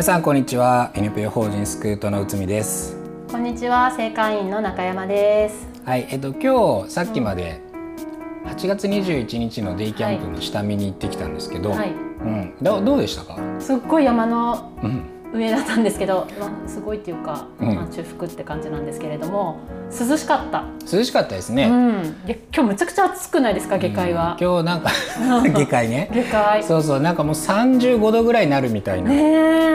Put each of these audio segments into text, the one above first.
皆さんこんにちは。NPO 法人スクートの内海です。こんにちは。正会員の中山です。はい。えっと今日さっきまで8月21日のデイキャンプの下見に行ってきたんですけど、はい、うん、どどうでしたか？すっごい山の、うん上だったんですけど、まあ、すごいっていうか、うん、まあ、中腹って感じなんですけれども涼しかった。涼しかったですね、うん、で今日むちゃくちゃ暑くないですか？下界は、うん、今日なんか 下界ね。下界。そうそうなんかもう35度ぐらいになるみたいな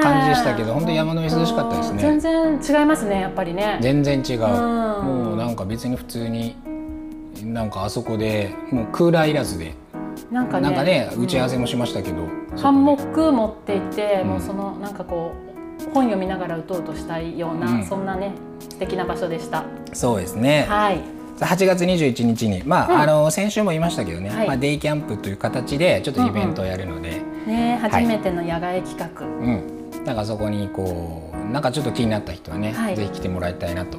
感じでしたけど、ね、本当山の上涼しかったですね。全然違いますねやっぱりね。全然違う、もうなんか別に普通になんかあそこでもうクーラーいらずで。なんかね。ね打ち合わせもしましたけど、ハンモック持っていて、もうそのなんかこう本読みながら打とうとしたいような、うん、そんなね素敵な場所でした。そうですね。はい。8月21日に、まあ、うん、あの先週も言いましたけどね、はい、まあ、デイキャンプという形でちょっとイベントをやるので、うんうん、ね、初めての野外企画、うん、なんかそこにこうなんかちょっと気になった人はね、はい、ぜひ来てもらいたいなと。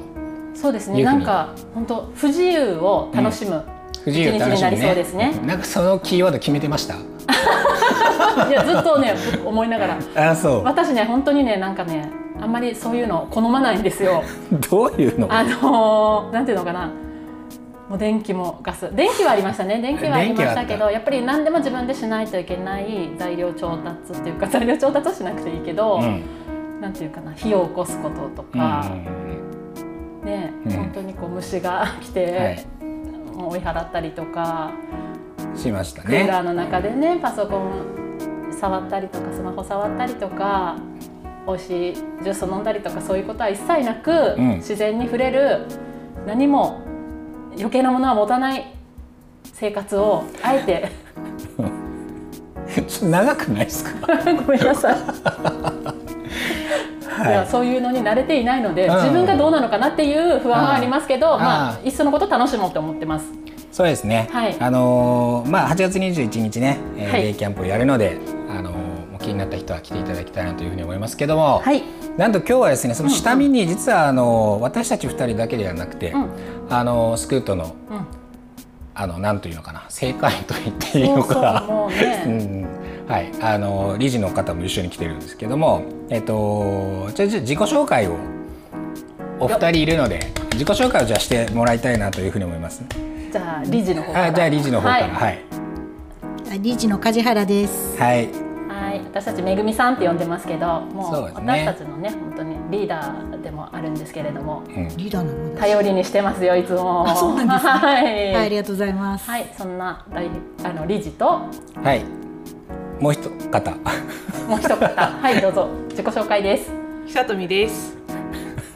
そうですね。なんか本当不自由を楽しむ、不自由楽しむね、ね、なんかそのキーワード決めてました？いやずっとね思いながら。あそう。私ね本当にねなんかねあんまりそういうの好まないんですよ。どういうの？あのー、なんていうのかな。もう電気もガス。電気はありましたね。電気はありましたけどやっぱり何でも自分でしないといけない材料調達っていうか材料調達はしなくていいけど、うん、なんていうかな火を起こすこととか、うん、ね、うん、本当にこう虫が来て、はい、追い払ったりとかしましたね。クーラーの中でねパソコン触ったりとかスマホ触ったりとか美味しいジュースを飲んだりとかそういうことは一切なく、うん、自然に触れる何も余計なものは持たない生活をあえて。長くないですか？ごめんなさい。はい、いやそういうのに慣れていないので、自分がどうなのかなっていう不安はありますけど、まあ、いっそのこと楽しもうと思ってます。そうですね。はい、あのー、まあ8月21日ね、えー、はい、デイキャンプをやるので、あのー、気になった人は来ていただきたいなというふうに思いますけども、はい、なんと今日はですね、その下見に実はあのー、私たち二人だけではなくて、うん、あのー、スクートの、うん、あのなんというのかな、正解と言っていいのか、そうそうね、うん、はい、あの理事の方も一緒に来てるんですけども、えっとじゃ自己紹介をお二人いるので自己紹介をじゃしてもらいたいなというふうに思います。じゃあ理事の方から。じゃあ理事の方から。はい、理事の梶原です。はい。はい。私たちめぐみさんって呼んでますけどもう私たちのね本当にリーダーでもあるんですけれども、うん、リーダーなの頼りにしてますよいつも。あそうなんです、ね、はい、はい、ありがとうございます。はいそんな大あの理事と。はい。もう一方。もう一方。はいどうぞ。自己紹介です。久富です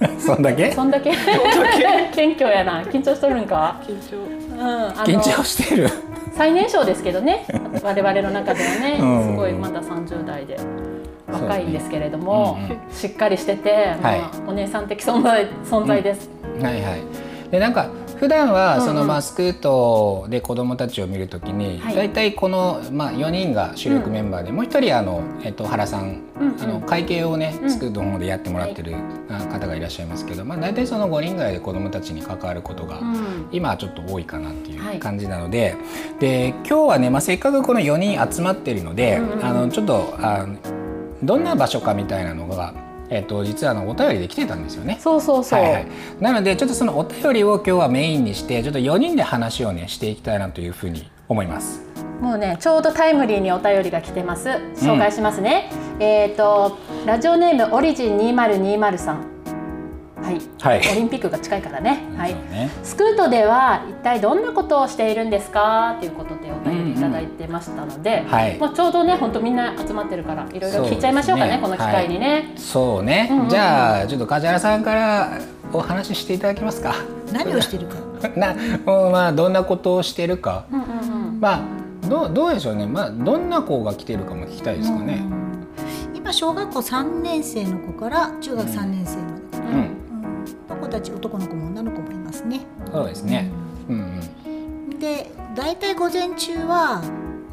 そんだけ？そんだけ？謙虚やな。緊張しとるんか？緊張、うん、緊張してる。最年少ですけどね。我々の中ではね、すごいまだ30代で若いんですけれども、ね。うんうん、しっかりしてて、まあ、はい、お姉さん的存在存在です、うん、はいはい。でなんか普段はそのまあスクートで子どもたちを見るときに大体このまあ4人が主力メンバーでもう一人あのえっと原さん。あの会計をねスクートの方でやってもらってる方がいらっしゃいますけどまあ大体その5人ぐらいで子どもたちに関わることが今はちょっと多いかなっていう感じなのでで今日はねまあせっかくこの4人集まってるのであのちょっとあどんな場所かみたいなのがえっと、実はあのお便りで来てたんですよね。そうそうそう、はいはい、なのでちょっとそのお便りを今日はメインにしてちょっと4人で話をねしていきたいなというふうに思います。もうねちょうどタイムリーにお便りが来てます。紹介しますね。うん、えっ、とラジオネームオリジン2020さん。はい、はい、オリンピックが近いからね。はい、ね、スクートでは一体どんなことをしているんですか？ということでお便りいただいてましたので、うんうんはい、もうちょうどね本当みんな集まってるからいろいろ聞いちゃいましょうかね、ね、この機会にね。はい、そうね、うんうんうん、じゃあちょっと梶原さんからお話ししていただけますか。何をしてるか。な、まあどんなことをしてるか。うんうんうん、まあどうどうでしょうね。まあどんな子が来てるかも聞きたいですかね。うん。今あ、小学校3年生の子から中学3年生まで。うんうん、子たち男の子も女の子もいますね。そうですね、うんうん、で大体午前中は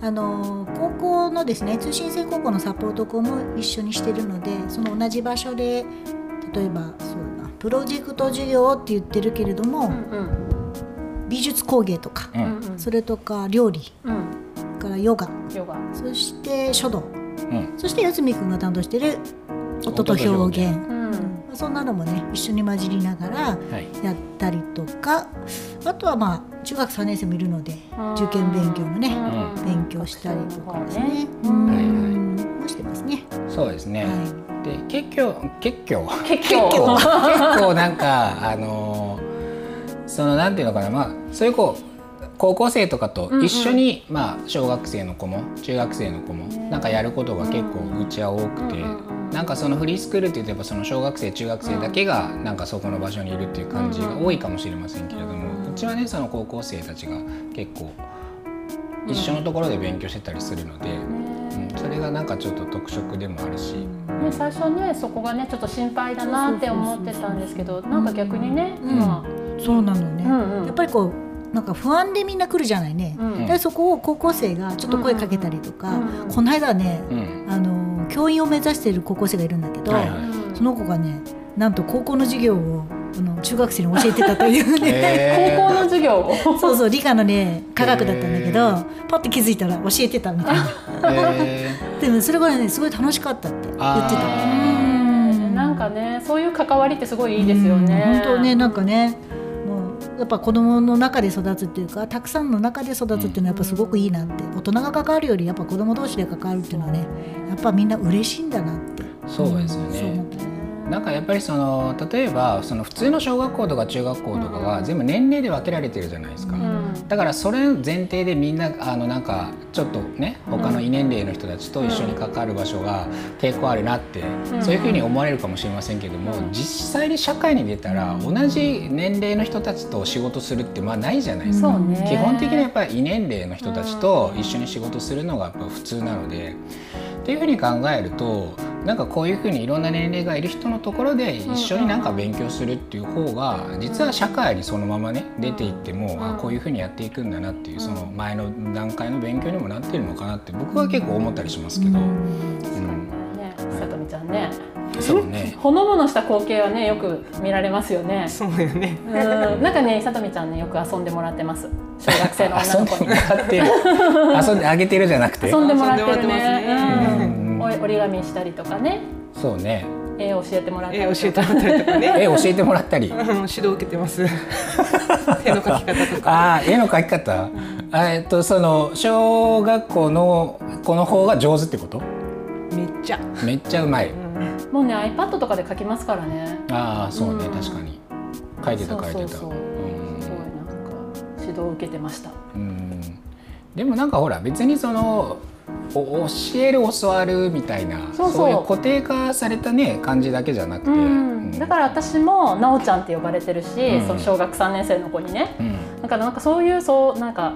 あの高校のですね通信制高校のサポート校も一緒にしてるのでその同じ場所で例えばそうだプロジェクト授業って言ってるけれども、うんうん、美術工芸とか、うんうん、それとか料理、うん、からヨガ。そして書道、うん、そして八海君が担当してる音と表現、うん、そんなのもね一緒に混じりながらやったりとか、はい、あとはまあ中学3年生もいるので受験勉強もね、勉強したりとかですね。うん。してますね。そうですね。はい、で結局結局。結局。結構 なんかあのそのなんていうのかな。まあそういう子高校生とかと一緒に、うん。うん、まあ小学生の子も中学生の子もなんかやることが結構うちは多くて。なんかそのフリースクールって言えばその小学生中学生だけがなんかそこの場所にいるっていう感じが多いかもしれませんけれどもちはねその高校生たちが結構一緒のところで勉強してたりするので、うん、それがなんかちょっと特色でもあるし、ね、最初ねそこがねちょっと心配だなって思ってたんですけどなんか逆にね、うん、まあ、そうなのね、うんうん、やっぱりこうなんか不安でみんな来るじゃないね、うん、でそこを高校生がちょっと声かけたりとか、うん。うん、この間ね、あの教員を目指している高校生がいるんだけど、はいはい、その子がねなんと高校の授業をあの中学生に教えてたというね、高校の授業そうそう理科のね科学だったんだけど、パッて気づいたら教えてたみたいな、でもそれがねすごい楽しかったって言ってた。なんかねそういう関わりってすごいいいですよね。本当ねなんかねやっぱ子供の中で育つっていうかたくさんの中で育つっていうのはやっぱすごくいいなって。大人が関わるよりやっぱ子供同士で関わるっていうのはねやっぱみんな嬉しいんだなって。そうですよね、うんなんかやっぱりその例えばその普通の小学校とか中学校とかは全部年齢で分けられてるじゃないですか、うん、だからそれ前提でみんなあのなんかちょっとね他の異年齢の人たちと一緒に関わる場所が抵抗あるなって、うん、そういうふうに思われるかもしれませんけども、うん、実際に社会に出たら同じ年齢の人たちと仕事するってまあないじゃないですか、基本的にやっぱり異年齢の人たちと一緒に仕事するのがやっぱ普通なので。っていうふうに考えるとなんかこういうふうにいろんな年齢がいる人のところで一緒になんか勉強するっていう方が実は社会にそのままね出ていってもあこういうふうにやっていくんだなっていうその前の段階の勉強にもなってるのかなって僕は結構思ったりしますけど。うんさとみちゃんね。そうね。ほのぼのした光景はねよく見られますよね。そうよね。うん、なんかねさとみちゃんねよく遊んでもらってます。小学生の女の子に。遊んであげてるじゃなくて。遊んでもらってるね。うん、折り紙したりとかね。そうね。絵教えてもらったり絵教えてもらったりとかね。絵教えてもらったり。指導受けてます。絵の描き方とか。ああ、絵の描き方？えっとその小学校の子の方が上手ってこと？めっちゃめっちゃうまい、もうね iPad とかで書きますからねああそうね、うん、確かに書いてた書いてたすごいなんか指導を受けてましたうんでもなんかほら別にその教える教わるみたいなそういう固定化されたね感じだけじゃなくて、うん、だから私も「なおちゃん」って呼ばれてるし、うん、その小学3年生の子にね、うん、だからなんかそういうそうなんか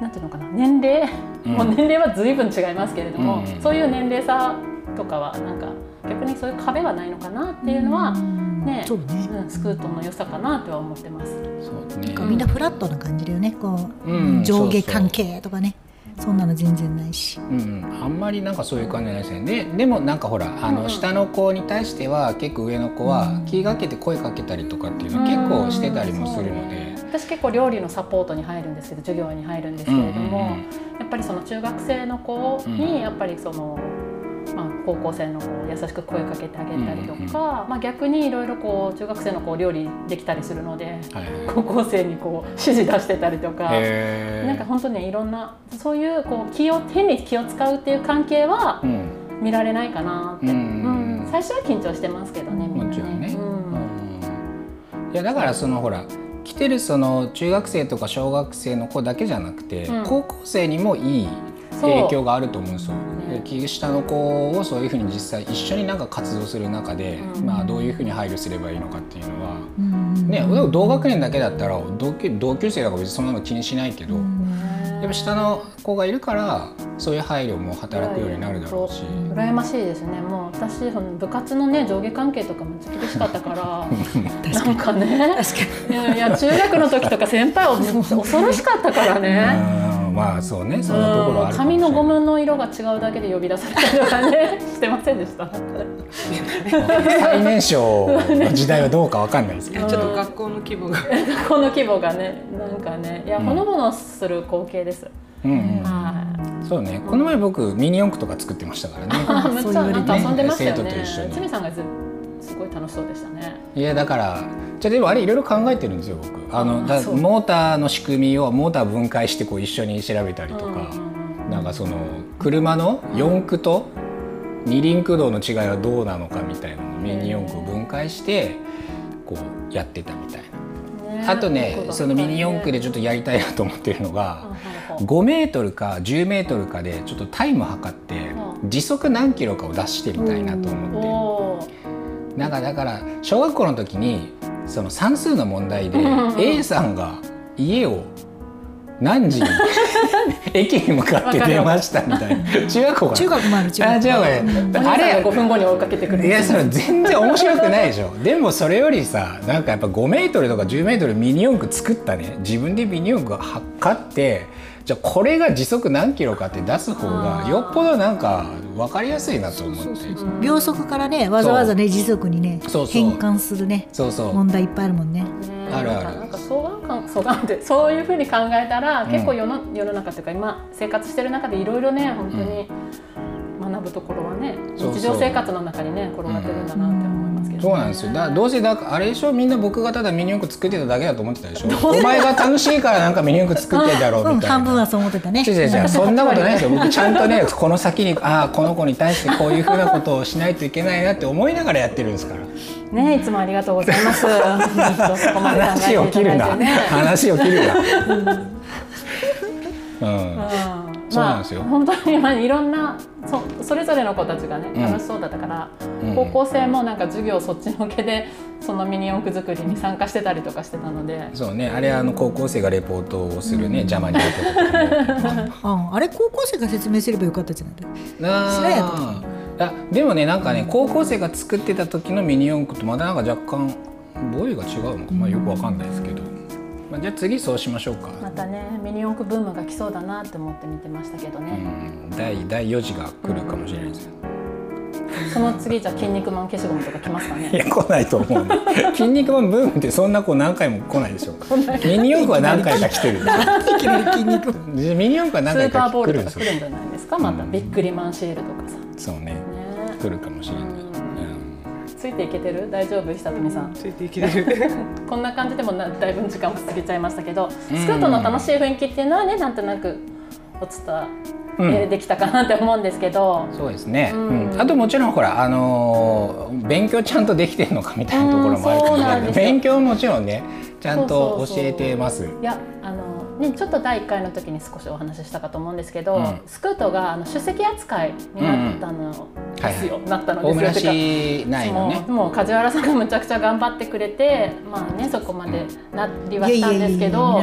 なんていうのかな年齢、うん、もう年齢は随分違いますけれども、うん、そういう年齢差とかはなんか逆にそういう壁はないのかなっていうのは、ねそうね、うん、スクートの良さかなとは思ってます。そうね、みんなフラットな感じだよねこう、上下関係とかね。そんなの全然ないし、うん、あんまりなんかそういう感じないですね。ででもなんかほらあの下の子に対しては結構上の子は気がけて声かけたりとかっていうの結構してたりもするので、私結構料理のサポートに入るんですけど授業に入るんですけれども、やっぱりその中学生の子にやっぱりその。まあ、高校生の子を優しく声かけてあげたりとか、まあ、逆にいろいろこう中学生の子料理できたりするので、高校生にこう指示出してたりとかなんか本当ねいろんなそういうこう気を変に気を使うっていう関係は見られないかなって、うん最初は緊張してますけどねみんなね。ねいやだからそのほら来てるその中学生とか小学生の子だけじゃなくて、うん、高校生にもいい影響があると思うんですよ。で下の子をそういうふうに実際一緒になんか活動する中で、うん、まあ、どういうふうに配慮すればいいのかっていうのは、うん、ね、同学年だけだったら同級同級生だから別にそんなの気にしないけど、やっぱ下の子がいるからそういう配慮も働くようになるだろうし。羨ましいですね。もう私その部活のね上下関係とかも厳しかったから なんかねいやいや中学の時とか先輩は恐ろしかったからね。まあそうねそんなところある髪のゴムの色が違うだけで呼び出されたりとかね してませんでした。最年少の時代はどうかわかんないですけど。ちょっと学校の規模が。学校の規模がねなんかねいやほのぼのする光景です、うんうん、はい、そうね。この前僕ミニ四駆とか作ってましたからね。めっちゃなんか遊んでましたよね。つみさんがずすごい楽しそうでしたね。いやだからじゃでもあれいろいろ考えてるんですよ僕。あのだモーターの仕組みをモーター分解してこう一緒に調べたりとか、うん、なんかその車の四駆と二輪駆動の違いはどうなのかみたいなのをミニ四駆を分解してこうやってたみたいな。ね、あとねそのミニ四駆でちょっとやりたいなと思ってるのが、5メートルか10メートルかでちょっとタイム測って時速何キロかを出してみたいなと思って。なんかだから小学校の時にその算数の問題で A さんが家を何時に 駅に向かって出ましたみたいな。中学校中学もある中学あ中学あれ5分後に追いかけてくるいやそれ全然面白くないでしょ。でもそれよりさなんかやっぱ5メートルとか10メートルミニ四駆作ったね。自分でミニ四駆測ってじゃあこれが時速何キロかって出す方がよっぽどなんか分かりやすいなと思って。秒速からねわざわざね時速にね変換するね。そうそう。問題いっぱいあるもんね。あるある。なんか相関感相関って そういうふうに考えたら、結構世の世の中というか今生活してる中でいろいろね本当に学ぶところはね、日常生活の中にね転がってるんだなって思いますけど、ね、そうなんですよ。だどうせだあれでしょ？みんな僕がただミニ四駆作ってただけだと思ってたでしょ？お前が楽しいからなんかミニ四駆作ってんだろうみたいな、うん、半分はそう思ってたね。違う違うそんなことないですよ。僕ちゃんとねこの先にああこの子に対してこういうふうなことをしないといけないなって思いながらやってるんですから。ねいつもありがとうございます。話を切るな。話を切るな。うん。そうなんですよ。本当にまあいろんなそそれぞれの子たちがね楽しそうだったから、高校生もなんか授業そっちのけでそのミニ四駆作りに参加してたりとかしてたので。そうね。あれあの高校生がレポートをするね、邪魔になって ああれ高校生が説明すればよかったじゃない？知らんやと。あでもねなんかね高校生が作ってた時のミニ四駆とまだなんか若干ボイが違うのか、まあ、よくわかんないですけど、まあ、じゃあ次そうしましょうかまたねミニ四駆ブームが来そうだなって思って見てましたけどね、うん、第第4次が来るかもしれないですよ、その次じゃ筋肉マン消しゴムとか来ますかね。いや来ないと思う、ね。筋肉マンブームってそんなこう何回も来ないでしょうか。ミニ四駆は何回か来てる。筋肉。ミニ四駆は何回か来るんですよ。スーパーボールとか来るんじゃないですか？またビックリマンシールとかさ。そうね。ね来るかもしれない。ついていけてる？大丈夫？久富さん。ついていけてる。こんな感じでもなだいぶ時間も過ぎちゃいましたけどスクートの楽しい雰囲気っていうのはねなんとなくお伝えできたかなって思うんですけど、うん、そうですね、うん、あともちろんほらあのー、勉強ちゃんとできてるのかみたいなところもあるかもしれない勉強もちろんねちゃんと教えてます。いやあのね、ちょっと第1回の時に少しお話ししたかと思うんですけど、うん、スクートがあの出席扱いになったのですよ、うんはい。はい、なったのですよ。ないの、ね、もう梶原さんがむちゃくちゃ頑張ってくれて、まあね、そこまでなりはしたんですけど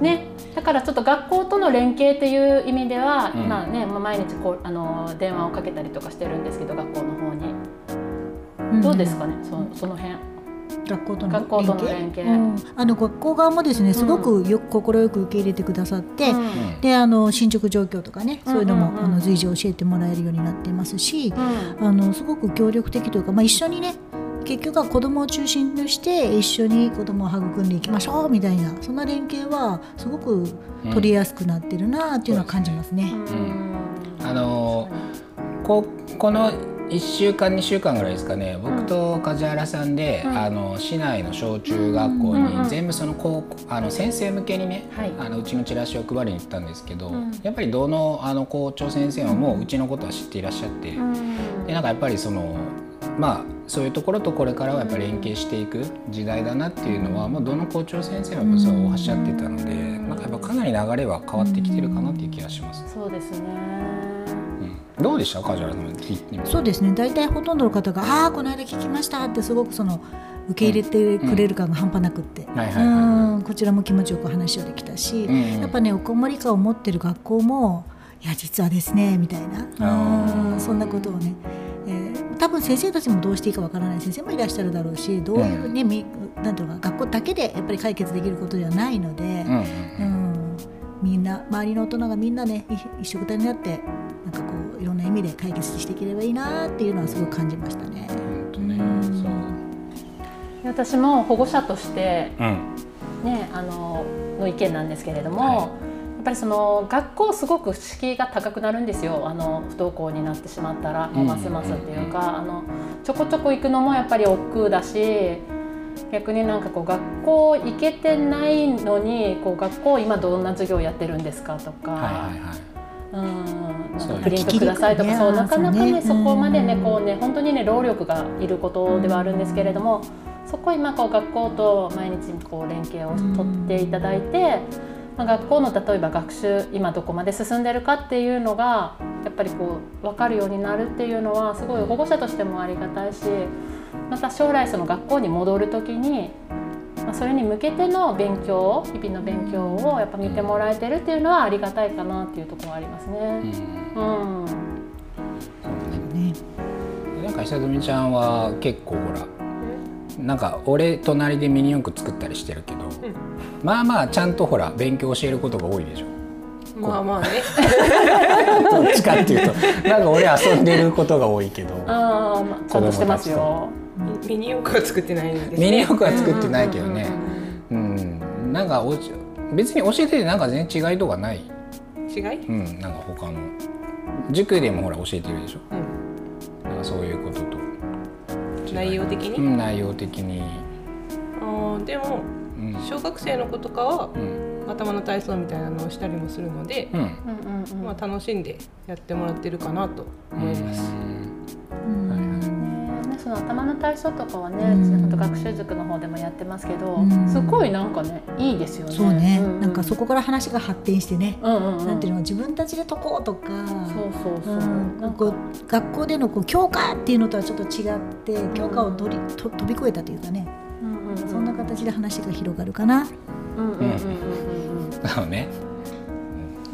ねだからちょっと学校との連携っていう意味では、うん、まあね、毎日こうあの電話をかけたりとかしてるんですけど学校の方に。どうですかね、そその辺。学校との学校との連携、うん、あの学校側もですねすごくよく快く受け入れてくださって、うん、であの進捗状況とかね、そういうのも、あの随時教えてもらえるようになっていますし、あのすごく協力的というか、まあ、一緒にね結局は子どもを中心として一緒に子どもを育んでいきましょうみたいなそんな連携はすごく取りやすくなってるなっていうのは感じますね。あのここの1週間2週間ぐらいですかね。僕と梶原さんで、うん、あの市内の小中学校に全部その高あの先生向けにね、あのうちのチラシを配りに行ったんですけど、うん、やっぱりどのあの校長先生もううちのことは知っていらっしゃって、うん、でなんかやっぱりそのまあそういうところとこれからはやっぱり連携していく時代だなっていうのはもうどの校長先生もそうおっしゃってたのでなんかやっぱかなり流れは変わってきてるかなっていう気がします。そうですねどうでした？梶原さんそうですね。大体ほとんどの方が「ああこの間聞きました」ってすごくその受け入れてくれる感が半端なくって、うん。こちらも気持ちよく話をできたし、うん、やっぱねおこもり感を持ってる学校もいや実はですねみたいな。うん。そんなことをね、えー、多分先生たちもどうしていいかわからない。先生もいらっしゃるだろうしどういうね、うん、なんていうのか学校だけでやっぱり解決できることではないので、うん、うんみんな周りの大人がみんなね一緒くたになってなんかこう意味で解決していければいいなっていうのはすごく感じましたね。私も保護者として、うん、ねあのの意見なんですけれども、はい、やっぱりその学校すごく敷居が高くなるんですよ。あの不登校になってしまったら、ますますっていうか、あのちょこちょこ行くのもやっぱり億劫だし逆になんかこう学校行けてないのにこう学校今どんな授業やってるんですかとか。はいはいはいうんプリントくださいとかそうなかなかねそこまでねこうね本当にね労力がいることではあるんですけれどもそこ今こう学校と毎日こう連携を取っていただいて、まあ、学校の例えば学習今どこまで進んでるかっていうのがやっぱりこう分かるようになるっていうのはすごい保護者としてもありがたいしまた将来その学校に戻る時に、まあ、それに向けての勉強日々の勉強をやっぱ見てもらえてるっていうのはありがたいかなっていうところはありますね。うん、うん、なんか久富ちゃんは結構ほらなんか俺隣でミニ四駆作ったりしてるけど、うん、まあまあちゃんとほら勉強教えることが多いでしょ。まあまあね。どっちかっていうとなんか俺遊んでることが多いけど。ああ、まあ、ちゃんとしてますよ。ミニ四駆は作ってないんです、ね、ミニ四駆は作ってないけどね。うん、うん、なんかお別に教えててなんか全然違いとかない？違い？うん、なんか他の塾でもほら教えてるでしょ？うん、なんかそういうことと。内容的に、うん、内容的に。ああでも、うん、小学生の子とかは、うん、頭の体操みたいなのをしたりもするので、うん、まあ楽しんでやってもらってるかなと思います。その頭の体操とかはね、うん、学習塾の方でもやってますけど、うん、すごいなんかねいいですよね。そうね、うん。うん、なんかそこから話が発展してね、うん。うんうん、なんていうの自分たちで解こうとか、そうそうそう、うん、なんか学校でのこう教科っていうのとはちょっと違って教科を取りと飛び越えたというかね、うんうんうん、そんな形で話が広がるかな。うんうんうんうん。そうね。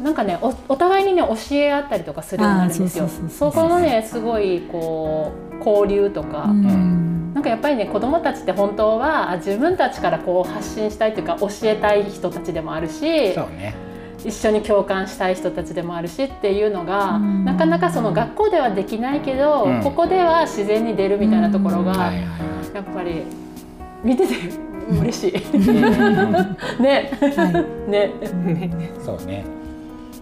なんかねおお互いにね教え合ったりとかするようになるんですよ。そこのねすごいこう交流とか。なんかやっぱりね子どもたちって本当は自分たちからこう発信したいというか教えたい人たちでもあるし、ね、一緒に共感したい人たちでもあるしっていうのが、なかなかその学校ではできないけど、うん、ここでは自然に出るみたいなところが、やっぱり見てて嬉しい。ね、はい、ね。そうね。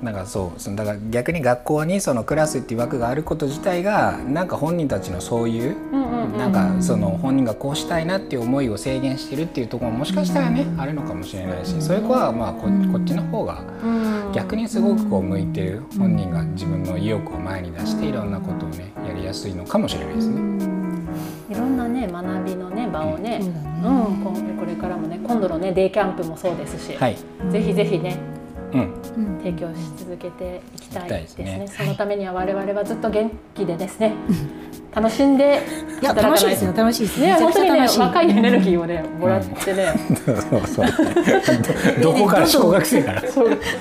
なんかそうだから逆に学校にそのクラスっていう枠があること自体がなんか本人たちのそういうなんかその本人がこうしたいなっていう思いを制限してるっていうところももしかしたらねあるのかもしれないしそういう子はまあここっちの方が逆にすごくこう向いてる本人が自分の意欲を前に出していろんなことをねやりやすいのかもしれないですね。いろんなね学びのね場をね、うん、うん、これからもね今度のねデイキャンプもそうですし、はい、ぜひぜひね提供し続けていきたいですね。そのためには我々はずっと元気でですね、楽しんで働かないですよ楽しいですね。本当にね若いエネルギーをねもらってね。どこから小学生から。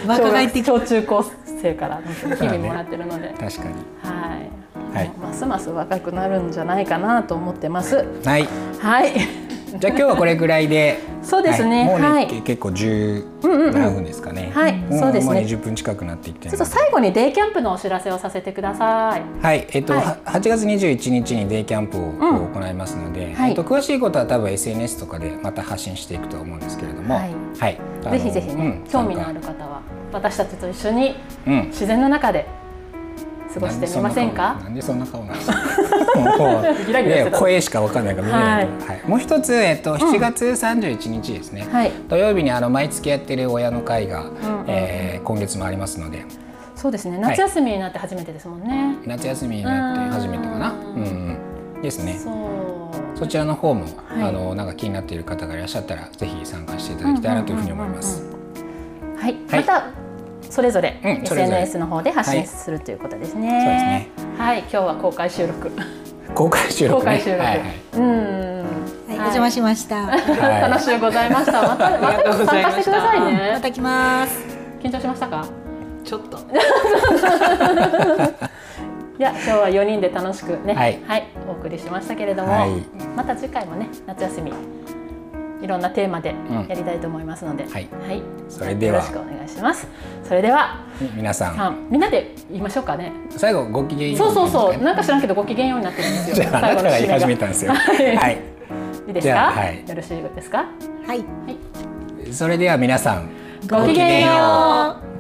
若返って小中高生から日々もらってるので。確かに。はい。はい。ますます若くなるんじゃないかなと思ってます。はい。はい。じゃあ今日はこれぐらいで。そうですね。もうね、結構十何分ですかね。はい、そうですね。二十分近くなっていってちょっと最後にデイキャンプのお知らせをさせてください。はい、えっと八月二十一日にデイキャンプを行いますので、えっと詳しいことは多分 SNS とかでまた発信していくと思うんですけれども、はい。ぜひぜひね、興味のある方は私たちと一緒に自然の中で過ごしてみませんか？なんでそんな顔なんですか？声しかわかんないから見えない、はい、もう一つ、えっと、7月31日ですね、はい、土曜日にあの毎月やってる親の会が、うん、えー、今月もありますので。そうですね。夏休みになって初めてですもんね、夏休みになって初めてかな。うん、うん、ですね。そちらの方も、あのなんか気になっている方がいらっしゃったらぜひ参加していただきたいなというふうに思います。はい、またそれぞれ SNS の方で発信するということですね。はい、今日は公開収録。公開収録、公開収録。うん。邪魔しました。楽しゅうございました。また また参加してくださいね。また来ます。緊張しましたか？ちょっと。いや今日は4人で楽しくね、はい、はい、お送りしましたけれども、はい、また次回もね夏休みいろんなテーマでやりたいと思いますので、うん、はい、はい、それではよろしくお願いします。それでは皆さんみんなで言いましょうかね。最後ご機嫌そうそうそうなんか知らんけどご機嫌ようになってるんですよ。じゃああなたが言い始めたんですよ。はい。いいですか？はい、よろしいですか？はい。はい。それでは皆さんごきげんよう。